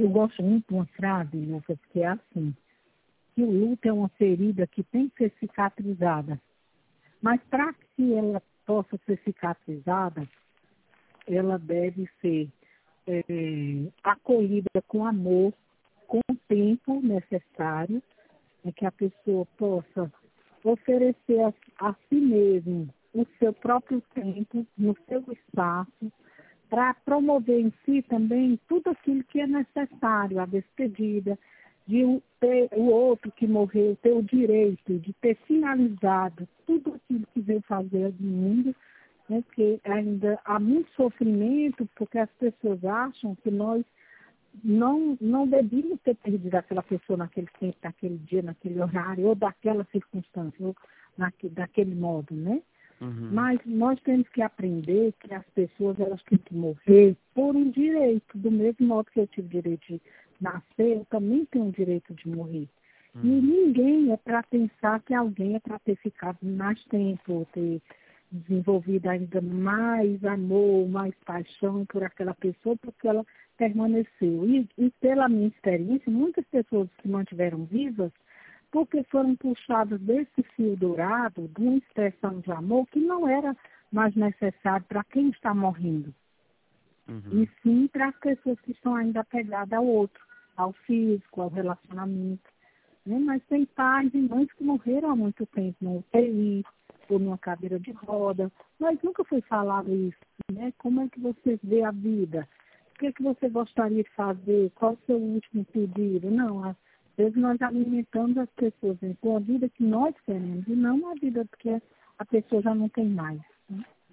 eu gosto muito de uma frase, Lucas, que é assim, que o luto é uma ferida que tem que ser cicatrizada. Mas para que ela possa ser cicatrizada, ela deve ser é, acolhida com amor, com o tempo necessário, é que a pessoa possa oferecer a, a si mesmo o seu próprio tempo, no seu espaço, para promover em si também tudo aquilo que é necessário, a despedida, de ter o outro que morreu ter o direito de ter finalizado tudo aquilo que veio fazer do mundo, né, porque ainda há muito sofrimento, porque as pessoas acham que nós não, não devíamos ter perdido aquela pessoa naquele tempo, naquele dia, naquele horário, ou daquela circunstância, ou daquele modo, né? Uhum. Mas nós temos que aprender que as pessoas elas têm que morrer por um direito, do mesmo modo que eu tive direito de nascer, eu também tenho o direito de morrer. Uhum. E ninguém é para pensar que alguém é para ter ficado mais tempo, ou ter desenvolvido ainda mais amor, mais paixão por aquela pessoa, porque ela permaneceu. E, e pela minha experiência, muitas pessoas que mantiveram vivas porque foram puxados desse fio dourado, de uma expressão de amor que não era mais necessário para quem está morrendo. Uhum. E sim para as pessoas que estão ainda apegadas ao outro, ao físico, ao relacionamento. Né? Mas tem pais e mães que morreram há muito tempo no UTI, ou numa cadeira de roda, mas nunca foi falado isso. Né? Como é que você vê a vida? O que, é que você gostaria de fazer? Qual o seu último pedido? Não, as vezes nós alimentamos as pessoas com a vida que nós queremos e não a vida que a pessoa já não tem mais. Né?